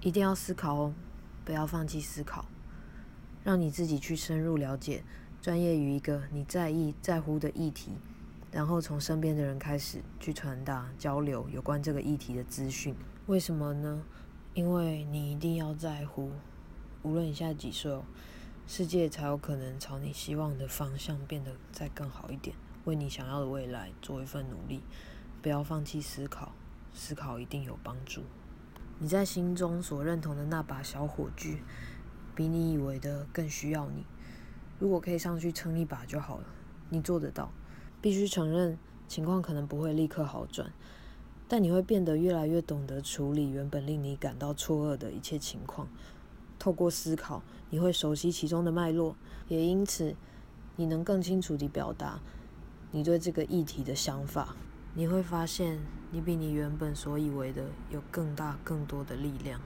一定要思考哦，不要放弃思考，让你自己去深入了解，专业于一个你在意、在乎的议题，然后从身边的人开始去传达、交流有关这个议题的资讯。为什么呢？因为你一定要在乎，无论你现在几岁哦，世界才有可能朝你希望的方向变得再更好一点，为你想要的未来做一份努力。不要放弃思考，思考一定有帮助。你在心中所认同的那把小火炬，比你以为的更需要你。如果可以上去撑一把就好了，你做得到。必须承认，情况可能不会立刻好转。但你会变得越来越懂得处理原本令你感到错愕的一切情况。透过思考，你会熟悉其中的脉络，也因此你能更清楚地表达你对这个议题的想法。你会发现，你比你原本所以为的有更大、更多的力量。